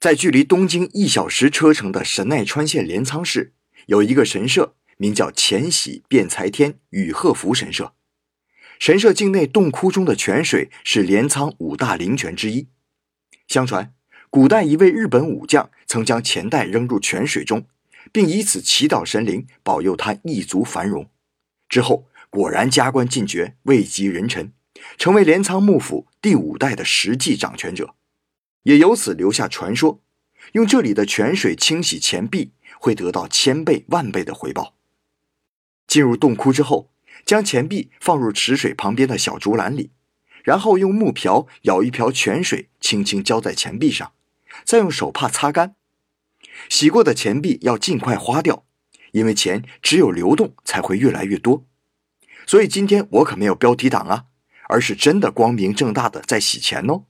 在距离东京一小时车程的神奈川县镰仓市，有一个神社，名叫乾喜辩财天与鹤福神社。神社境内洞窟中的泉水是镰仓五大灵泉之一。相传，古代一位日本武将曾将钱袋扔入泉水中，并以此祈祷神灵保佑他一族繁荣。之后，果然加官进爵，位极人臣，成为镰仓幕府第五代的实际掌权者。也由此留下传说，用这里的泉水清洗钱币，会得到千倍万倍的回报。进入洞窟之后，将钱币放入池水旁边的小竹篮里，然后用木瓢舀一瓢泉水，轻轻浇在钱币上，再用手帕擦干。洗过的钱币要尽快花掉，因为钱只有流动才会越来越多。所以今天我可没有标题党啊，而是真的光明正大的在洗钱哦。